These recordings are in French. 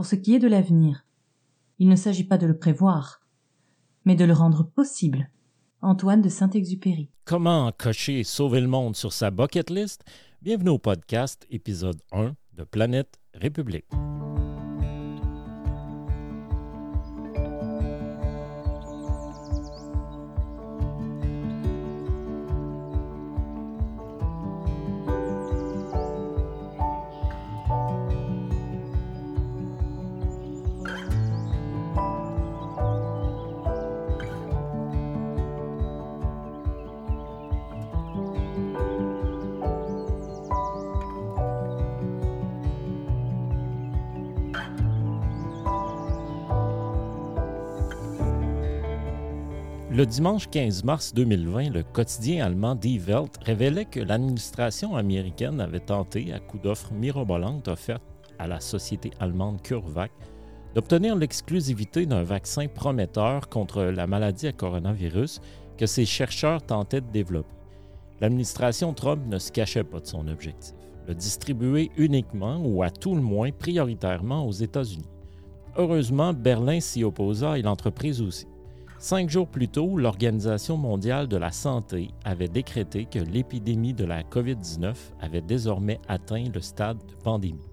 pour ce qui est de l'avenir. Il ne s'agit pas de le prévoir, mais de le rendre possible. Antoine de Saint-Exupéry. Comment cocher sauver le monde sur sa bucket list? Bienvenue au podcast épisode 1 de Planète République. Le dimanche 15 mars 2020, le quotidien allemand Die Welt révélait que l'administration américaine avait tenté, à coup d'offres mirobolantes offertes à la société allemande CureVac, d'obtenir l'exclusivité d'un vaccin prometteur contre la maladie à coronavirus que ses chercheurs tentaient de développer. L'administration Trump ne se cachait pas de son objectif, le distribuer uniquement ou à tout le moins prioritairement aux États-Unis. Heureusement, Berlin s'y opposa et l'entreprise aussi. Cinq jours plus tôt, l'Organisation mondiale de la santé avait décrété que l'épidémie de la COVID-19 avait désormais atteint le stade de pandémie.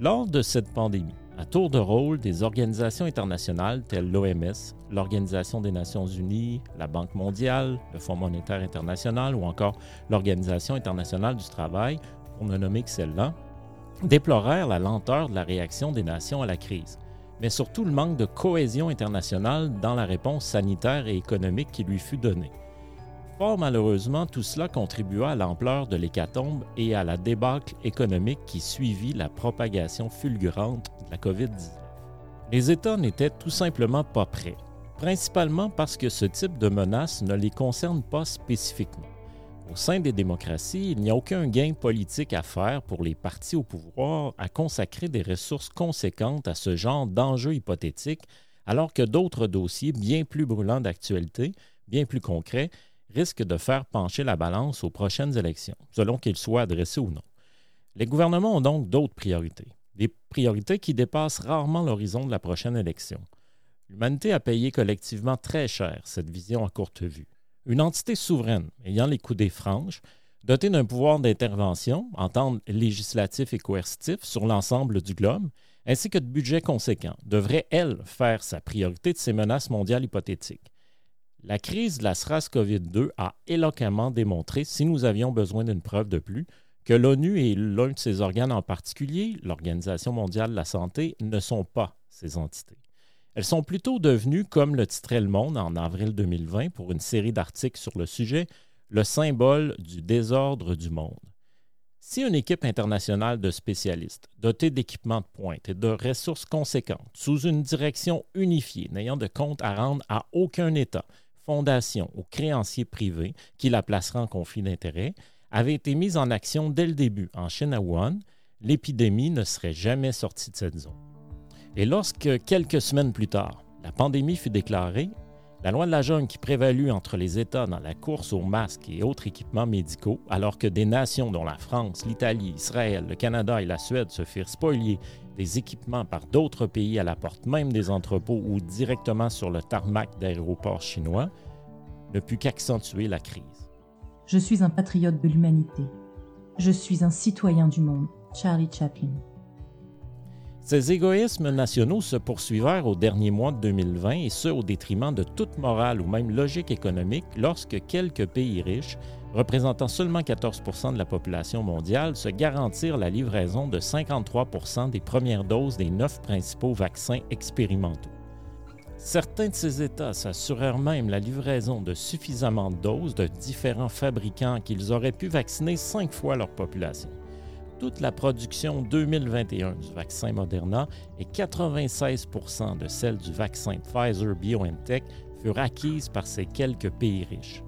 Lors de cette pandémie, à tour de rôle, des organisations internationales telles l'OMS, l'Organisation des Nations Unies, la Banque mondiale, le Fonds monétaire international ou encore l'Organisation internationale du travail, pour ne nommer que celle-là, déplorèrent la lenteur de la réaction des nations à la crise mais surtout le manque de cohésion internationale dans la réponse sanitaire et économique qui lui fut donnée. Fort malheureusement, tout cela contribua à l'ampleur de l'hécatombe et à la débâcle économique qui suivit la propagation fulgurante de la COVID-19. Les États n'étaient tout simplement pas prêts, principalement parce que ce type de menace ne les concerne pas spécifiquement. Au sein des démocraties, il n'y a aucun gain politique à faire pour les partis au pouvoir à consacrer des ressources conséquentes à ce genre d'enjeux hypothétiques, alors que d'autres dossiers bien plus brûlants d'actualité, bien plus concrets, risquent de faire pencher la balance aux prochaines élections, selon qu'ils soient adressés ou non. Les gouvernements ont donc d'autres priorités, des priorités qui dépassent rarement l'horizon de la prochaine élection. L'humanité a payé collectivement très cher cette vision à courte vue une entité souveraine ayant les coudées franches, dotée d'un pouvoir d'intervention, en législatif et coercitif, sur l'ensemble du globe, ainsi que de budget conséquent, devrait, elle, faire sa priorité de ces menaces mondiales hypothétiques. La crise de la SRAS-CoV-2 a éloquemment démontré, si nous avions besoin d'une preuve de plus, que l'ONU et l'un de ses organes en particulier, l'Organisation mondiale de la santé, ne sont pas ces entités. Elles sont plutôt devenues, comme le titrait Le Monde en avril 2020 pour une série d'articles sur le sujet, le symbole du désordre du monde. Si une équipe internationale de spécialistes, dotée d'équipements de pointe et de ressources conséquentes, sous une direction unifiée, n'ayant de compte à rendre à aucun État, fondation ou créancier privé qui la placera en conflit d'intérêts, avait été mise en action dès le début en Chine à l'épidémie ne serait jamais sortie de cette zone. Et lorsque, quelques semaines plus tard, la pandémie fut déclarée, la loi de la jungle qui prévalut entre les États dans la course aux masques et autres équipements médicaux, alors que des nations dont la France, l'Italie, Israël, le Canada et la Suède se firent spolier des équipements par d'autres pays à la porte même des entrepôts ou directement sur le tarmac d'aéroports chinois, ne put qu'accentuer la crise. Je suis un patriote de l'humanité. Je suis un citoyen du monde. Charlie Chaplin. Ces égoïsmes nationaux se poursuivirent au dernier mois de 2020 et ce au détriment de toute morale ou même logique économique lorsque quelques pays riches, représentant seulement 14% de la population mondiale, se garantirent la livraison de 53% des premières doses des neuf principaux vaccins expérimentaux. Certains de ces États s'assurèrent même la livraison de suffisamment de doses de différents fabricants qu'ils auraient pu vacciner cinq fois leur population toute la production 2021 du vaccin Moderna et 96% de celle du vaccin Pfizer BioNTech furent acquises par ces quelques pays riches.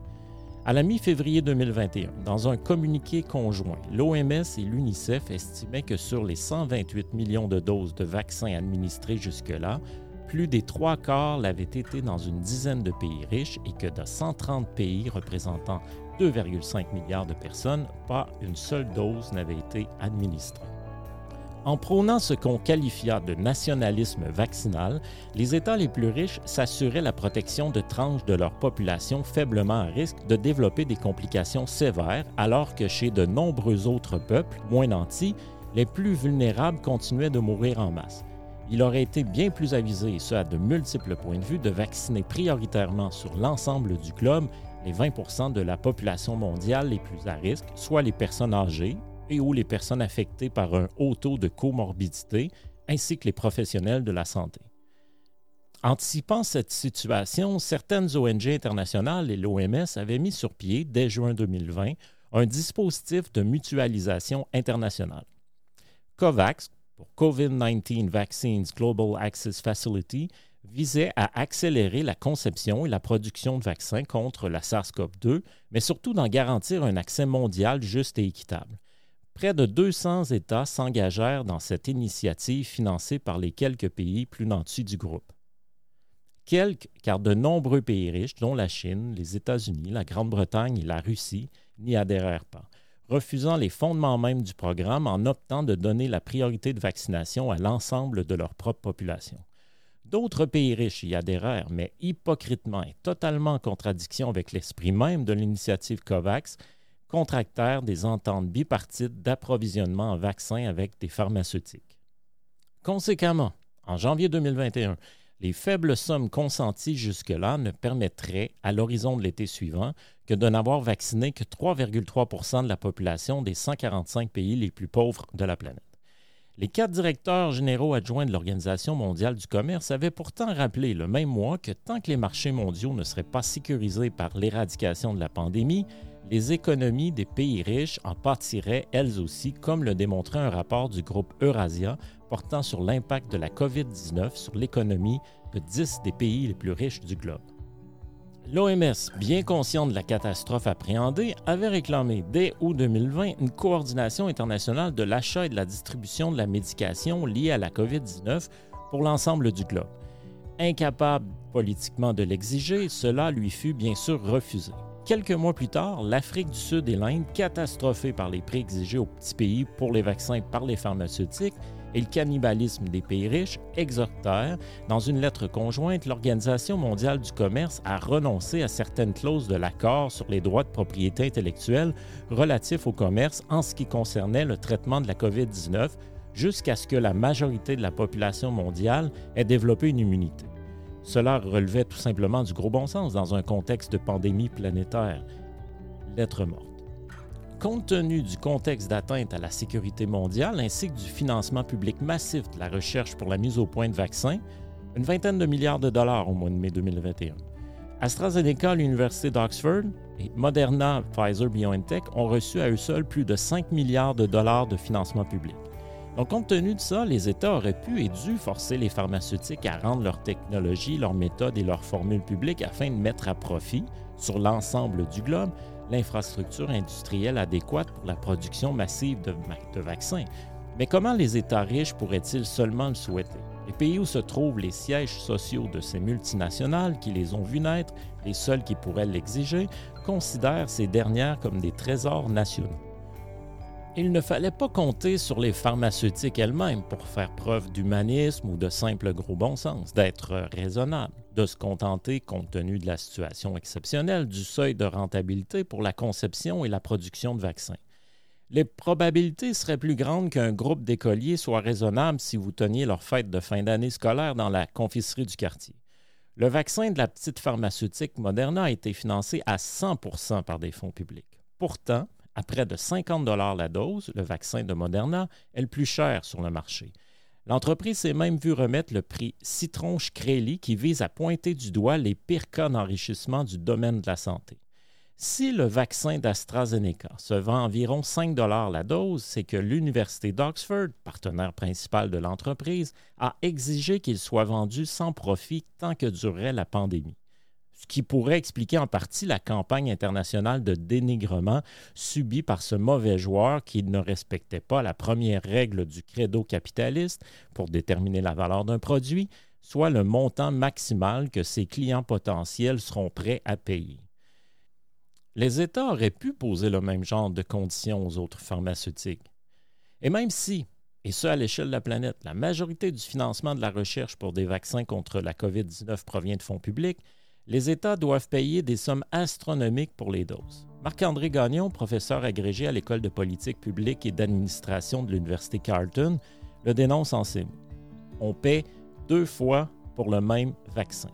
À la mi-février 2021, dans un communiqué conjoint, l'OMS et l'UNICEF estimaient que sur les 128 millions de doses de vaccins administrés jusque-là, plus des trois quarts l'avaient été dans une dizaine de pays riches et que de 130 pays représentant 2,5 milliards de personnes, pas une seule dose n'avait été administrée. En prônant ce qu'on qualifia de nationalisme vaccinal, les États les plus riches s'assuraient la protection de tranches de leur population faiblement à risque de développer des complications sévères, alors que chez de nombreux autres peuples, moins nantis, les plus vulnérables continuaient de mourir en masse. Il aurait été bien plus avisé, et ce à de multiples points de vue, de vacciner prioritairement sur l'ensemble du globe les 20% de la population mondiale les plus à risque, soit les personnes âgées, et ou les personnes affectées par un haut taux de comorbidité, ainsi que les professionnels de la santé. Anticipant cette situation, certaines ONG internationales et l'OMS avaient mis sur pied, dès juin 2020, un dispositif de mutualisation internationale. COVAX, pour COVID-19 Vaccines Global Access Facility, visait à accélérer la conception et la production de vaccins contre la SARS-CoV-2, mais surtout d'en garantir un accès mondial juste et équitable. Près de 200 États s'engagèrent dans cette initiative financée par les quelques pays plus nantis du groupe. Quelques, car de nombreux pays riches, dont la Chine, les États-Unis, la Grande-Bretagne et la Russie, n'y adhérèrent pas, refusant les fondements mêmes du programme en optant de donner la priorité de vaccination à l'ensemble de leur propre population. D'autres pays riches y adhérèrent, mais hypocritement et totalement en contradiction avec l'esprit même de l'initiative COVAX, contractèrent des ententes bipartites d'approvisionnement en vaccins avec des pharmaceutiques. Conséquemment, en janvier 2021, les faibles sommes consenties jusque-là ne permettraient, à l'horizon de l'été suivant, que de n'avoir vacciné que 3,3% de la population des 145 pays les plus pauvres de la planète. Les quatre directeurs généraux adjoints de l'Organisation mondiale du commerce avaient pourtant rappelé le même mois que tant que les marchés mondiaux ne seraient pas sécurisés par l'éradication de la pandémie, les économies des pays riches en pâtiraient elles aussi, comme le démontrait un rapport du groupe Eurasia portant sur l'impact de la COVID-19 sur l'économie de 10 des pays les plus riches du globe. L'OMS, bien conscient de la catastrophe appréhendée, avait réclamé dès août 2020 une coordination internationale de l'achat et de la distribution de la médication liée à la COVID-19 pour l'ensemble du globe. Incapable politiquement de l'exiger, cela lui fut bien sûr refusé. Quelques mois plus tard, l'Afrique du Sud et l'Inde, catastrophées par les prix exigés aux petits pays pour les vaccins par les pharmaceutiques et le cannibalisme des pays riches, exhortèrent, dans une lettre conjointe, l'Organisation mondiale du commerce à renoncer à certaines clauses de l'accord sur les droits de propriété intellectuelle relatifs au commerce en ce qui concernait le traitement de la COVID-19 jusqu'à ce que la majorité de la population mondiale ait développé une immunité. Cela relevait tout simplement du gros bon sens dans un contexte de pandémie planétaire. Lettre morte. Compte tenu du contexte d'atteinte à la sécurité mondiale ainsi que du financement public massif de la recherche pour la mise au point de vaccins, une vingtaine de milliards de dollars au mois de mai 2021. AstraZeneca, l'Université d'Oxford et Moderna, Pfizer, BioNTech ont reçu à eux seuls plus de 5 milliards de dollars de financement public. Donc, compte tenu de ça, les États auraient pu et dû forcer les pharmaceutiques à rendre leur technologie, leurs méthodes et leurs formules publiques afin de mettre à profit, sur l'ensemble du globe, l'infrastructure industrielle adéquate pour la production massive de, de, vaccins. Mais comment les États riches pourraient-ils seulement le souhaiter? Les pays où se trouvent les sièges sociaux de ces multinationales qui les ont vus naître, les seuls qui pourraient l'exiger, considèrent ces dernières comme des trésors nationaux. Il ne fallait pas compter sur les pharmaceutiques elles-mêmes pour faire preuve d'humanisme ou de simple gros bon sens, d'être raisonnable, de se contenter, compte tenu de la situation exceptionnelle, du seuil de rentabilité pour la conception et la production de vaccins. Les probabilités seraient plus grandes qu'un groupe d'écoliers soit raisonnable si vous teniez leur fête de fin d'année scolaire dans la confiserie du quartier. Le vaccin de la petite pharmaceutique Moderna a été financé à 100 par des fonds publics. Pourtant, à près de 50 la dose, le vaccin de Moderna est le plus cher sur le marché. L'entreprise s'est même vue remettre le prix Citron Shkreli qui vise à pointer du doigt les pires cas d'enrichissement du domaine de la santé. Si le vaccin d'AstraZeneca se vend environ 5 la dose, c'est que l'Université d'Oxford, partenaire principal de l'entreprise, a exigé qu'il soit vendu sans profit tant que durerait la pandémie ce qui pourrait expliquer en partie la campagne internationale de dénigrement subie par ce mauvais joueur qui ne respectait pas la première règle du credo capitaliste pour déterminer la valeur d'un produit, soit le montant maximal que ses clients potentiels seront prêts à payer. Les États auraient pu poser le même genre de conditions aux autres pharmaceutiques. Et même si, et ce à l'échelle de la planète. La majorité du financement de la recherche pour des vaccins contre la COVID-19 provient de fonds publics. Les États doivent payer des sommes astronomiques pour les doses. Marc-André Gagnon, professeur agrégé à l'École de politique publique et d'administration de l'Université Carleton, le dénonce en ces mots. On paie deux fois pour le même vaccin.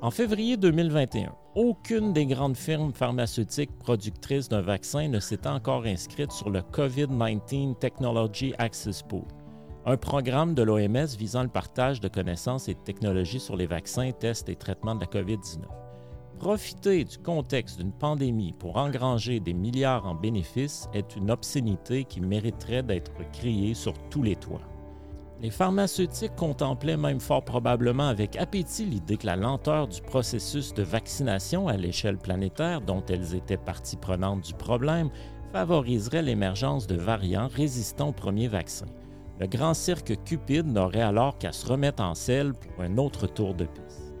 En février 2021, aucune des grandes firmes pharmaceutiques productrices d'un vaccin ne s'est encore inscrite sur le COVID-19 Technology Access Pool, un programme de l'OMS visant le partage de connaissances et de technologies sur les vaccins, tests et traitements de la COVID-19. Profiter du contexte d'une pandémie pour engranger des milliards en bénéfices est une obscénité qui mériterait d'être criée sur tous les toits. Les pharmaceutiques contemplaient même fort probablement avec appétit l'idée que la lenteur du processus de vaccination à l'échelle planétaire, dont elles étaient partie prenante du problème, favoriserait l'émergence de variants résistants au premier vaccin. Le grand cirque cupide n'aurait alors qu'à se remettre en selle pour un autre tour de piste.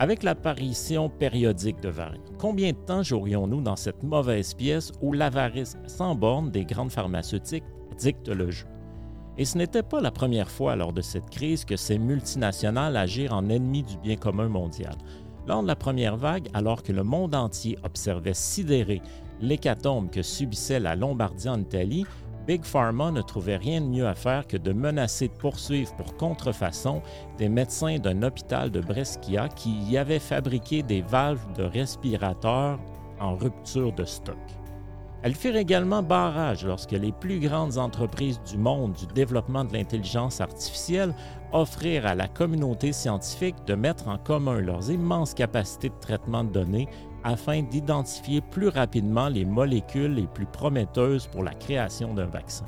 Avec l'apparition périodique de variants, combien de temps jouerions-nous dans cette mauvaise pièce où l'avarice sans borne des grandes pharmaceutiques dicte le jeu? Et ce n'était pas la première fois lors de cette crise que ces multinationales agirent en ennemis du bien commun mondial. Lors de la première vague, alors que le monde entier observait sidéré l'hécatombe que subissait la Lombardie en Italie, Big Pharma ne trouvait rien de mieux à faire que de menacer de poursuivre pour contrefaçon des médecins d'un hôpital de Brescia qui y avaient fabriqué des valves de respirateurs en rupture de stock. Elles firent également barrage lorsque les plus grandes entreprises du monde du développement de l'intelligence artificielle offrirent à la communauté scientifique de mettre en commun leurs immenses capacités de traitement de données afin d'identifier plus rapidement les molécules les plus prometteuses pour la création d'un vaccin.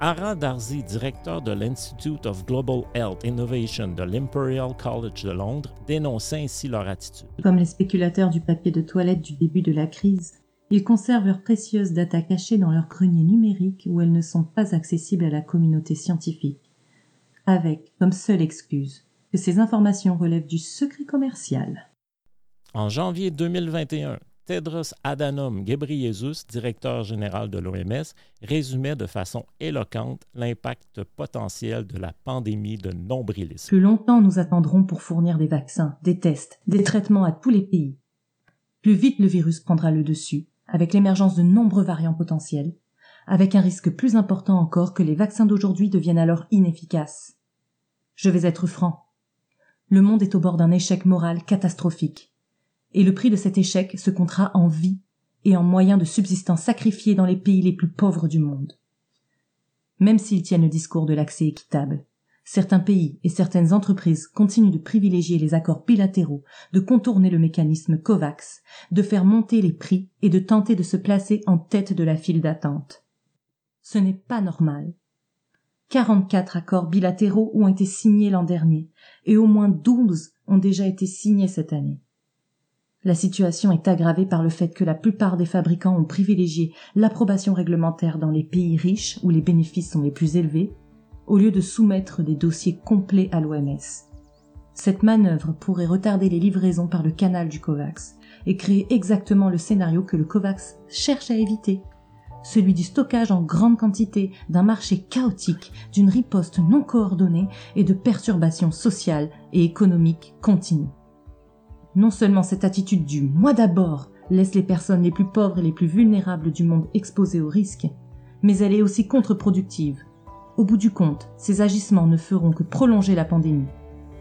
Ara Darzi, directeur de l'Institute of Global Health Innovation de l'Imperial College de Londres, dénonçait ainsi leur attitude. Comme les spéculateurs du papier de toilette du début de la crise, ils conservent leurs précieuses data cachées dans leur grenier numérique où elles ne sont pas accessibles à la communauté scientifique, avec comme seule excuse que ces informations relèvent du secret commercial. En janvier 2021, Tedros Adhanom Ghebreyesus, directeur général de l'OMS, résumait de façon éloquente l'impact potentiel de la pandémie de nombrilisme. Plus longtemps nous attendrons pour fournir des vaccins, des tests, des traitements à tous les pays. Plus vite le virus prendra le dessus, avec l'émergence de nombreux variants potentiels, avec un risque plus important encore que les vaccins d'aujourd'hui deviennent alors inefficaces. Je vais être franc. Le monde est au bord d'un échec moral catastrophique. Et le prix de cet échec se comptera en vie et en moyens de subsistance sacrifiés dans les pays les plus pauvres du monde. Même s'ils tiennent le discours de l'accès équitable, Certains pays et certaines entreprises continuent de privilégier les accords bilatéraux, de contourner le mécanisme COVAX, de faire monter les prix et de tenter de se placer en tête de la file d'attente. Ce n'est pas normal. 44 accords bilatéraux ont été signés l'an dernier et au moins 12 ont déjà été signés cette année. La situation est aggravée par le fait que la plupart des fabricants ont privilégié l'approbation réglementaire dans les pays riches où les bénéfices sont les plus élevés au lieu de soumettre des dossiers complets à l'OMS. Cette manœuvre pourrait retarder les livraisons par le canal du COVAX et créer exactement le scénario que le COVAX cherche à éviter, celui du stockage en grande quantité, d'un marché chaotique, d'une riposte non coordonnée et de perturbations sociales et économiques continues. Non seulement cette attitude du moi d'abord laisse les personnes les plus pauvres et les plus vulnérables du monde exposées au risque, mais elle est aussi contre-productive au bout du compte, ces agissements ne feront que prolonger la pandémie.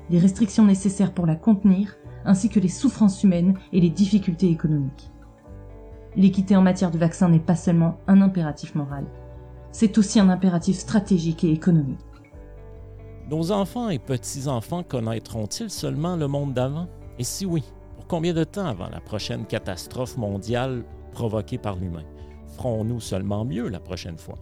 Les restrictions nécessaires pour la contenir, ainsi que les souffrances humaines et les difficultés économiques. L'équité en matière de vaccins n'est pas seulement un impératif moral, c'est aussi un impératif stratégique et économique. Nos enfants et petits-enfants connaîtront-ils seulement le monde d'avant? Et si oui, pour combien de temps avant la prochaine catastrophe mondiale provoquée par l'humain? Ferons-nous seulement mieux la prochaine fois?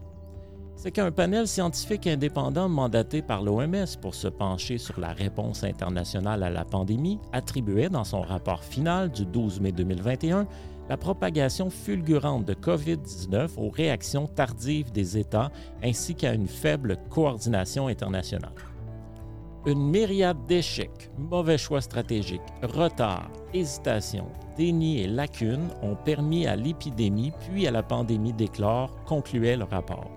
C'est qu'un panel scientifique indépendant mandaté par l'OMS pour se pencher sur la réponse internationale à la pandémie attribuait dans son rapport final du 12 mai 2021 la propagation fulgurante de COVID-19 aux réactions tardives des États ainsi qu'à une faible coordination internationale. Une myriade d'échecs, mauvais choix stratégiques, retards, hésitations, dénis et lacunes ont permis à l'épidémie puis à la pandémie d'éclore, concluait le rapport.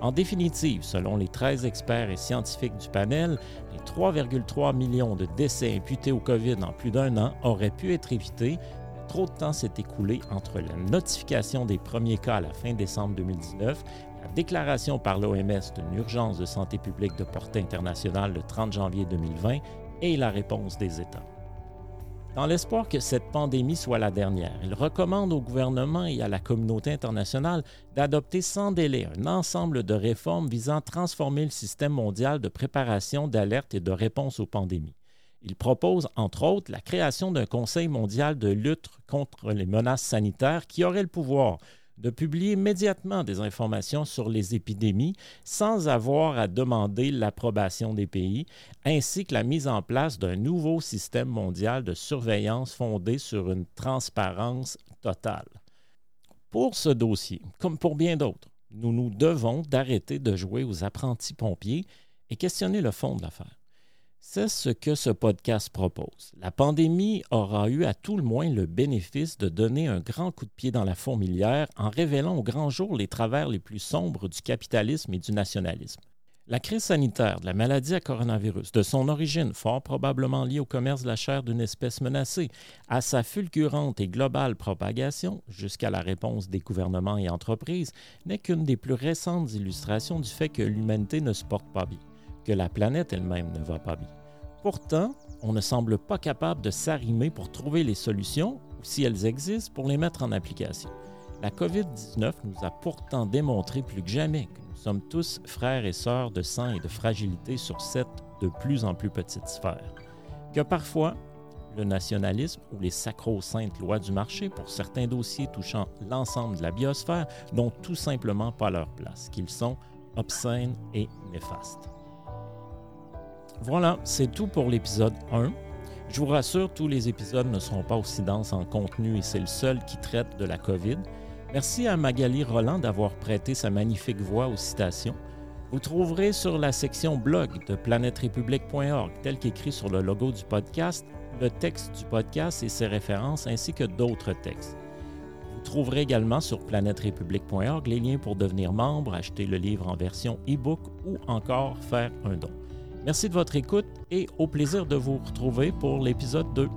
En définitive, selon les 13 experts et scientifiques du panel, les 3,3 millions de décès imputés au COVID en plus d'un an auraient pu être évités. Trop de temps s'est écoulé entre la notification des premiers cas à la fin décembre 2019, la déclaration par l'OMS d'une urgence de santé publique de portée internationale le 30 janvier 2020 et la réponse des États. Dans l'espoir que cette pandémie soit la dernière, il recommande au gouvernement et à la communauté internationale d'adopter sans délai un ensemble de réformes visant à transformer le système mondial de préparation, d'alerte et de réponse aux pandémies. Il propose, entre autres, la création d'un Conseil mondial de lutte contre les menaces sanitaires qui aurait le pouvoir de publier immédiatement des informations sur les épidémies sans avoir à demander l'approbation des pays, ainsi que la mise en place d'un nouveau système mondial de surveillance fondé sur une transparence totale. Pour ce dossier, comme pour bien d'autres, nous nous devons d'arrêter de jouer aux apprentis pompiers et questionner le fond de l'affaire. C'est ce que ce podcast propose. La pandémie aura eu à tout le moins le bénéfice de donner un grand coup de pied dans la fourmilière en révélant au grand jour les travers les plus sombres du capitalisme et du nationalisme. La crise sanitaire de la maladie à coronavirus, de son origine fort probablement liée au commerce de la chair d'une espèce menacée, à sa fulgurante et globale propagation, jusqu'à la réponse des gouvernements et entreprises, n'est qu'une des plus récentes illustrations du fait que l'humanité ne se porte pas bien que la planète elle-même ne va pas bien. Pourtant, on ne semble pas capable de s'arrimer pour trouver les solutions, ou si elles existent, pour les mettre en application. La COVID-19 nous a pourtant démontré plus que jamais que nous sommes tous frères et sœurs de sang et de fragilité sur cette de plus en plus petite sphère. Que parfois, le nationalisme ou les sacro-saintes lois du marché pour certains dossiers touchant l'ensemble de la biosphère n'ont tout simplement pas leur place, qu'ils sont obscènes et néfastes. Voilà, c'est tout pour l'épisode 1. Je vous rassure, tous les épisodes ne seront pas aussi denses en contenu et c'est le seul qui traite de la COVID. Merci à Magali Roland d'avoir prêté sa magnifique voix aux citations. Vous trouverez sur la section blog de planèterépublique.org, tel qu'écrit sur le logo du podcast, le texte du podcast et ses références ainsi que d'autres textes. Vous trouverez également sur planèterépublique.org les liens pour devenir membre, acheter le livre en version e-book ou encore faire un don. Merci de votre écoute et au plaisir de vous retrouver pour l'épisode 2.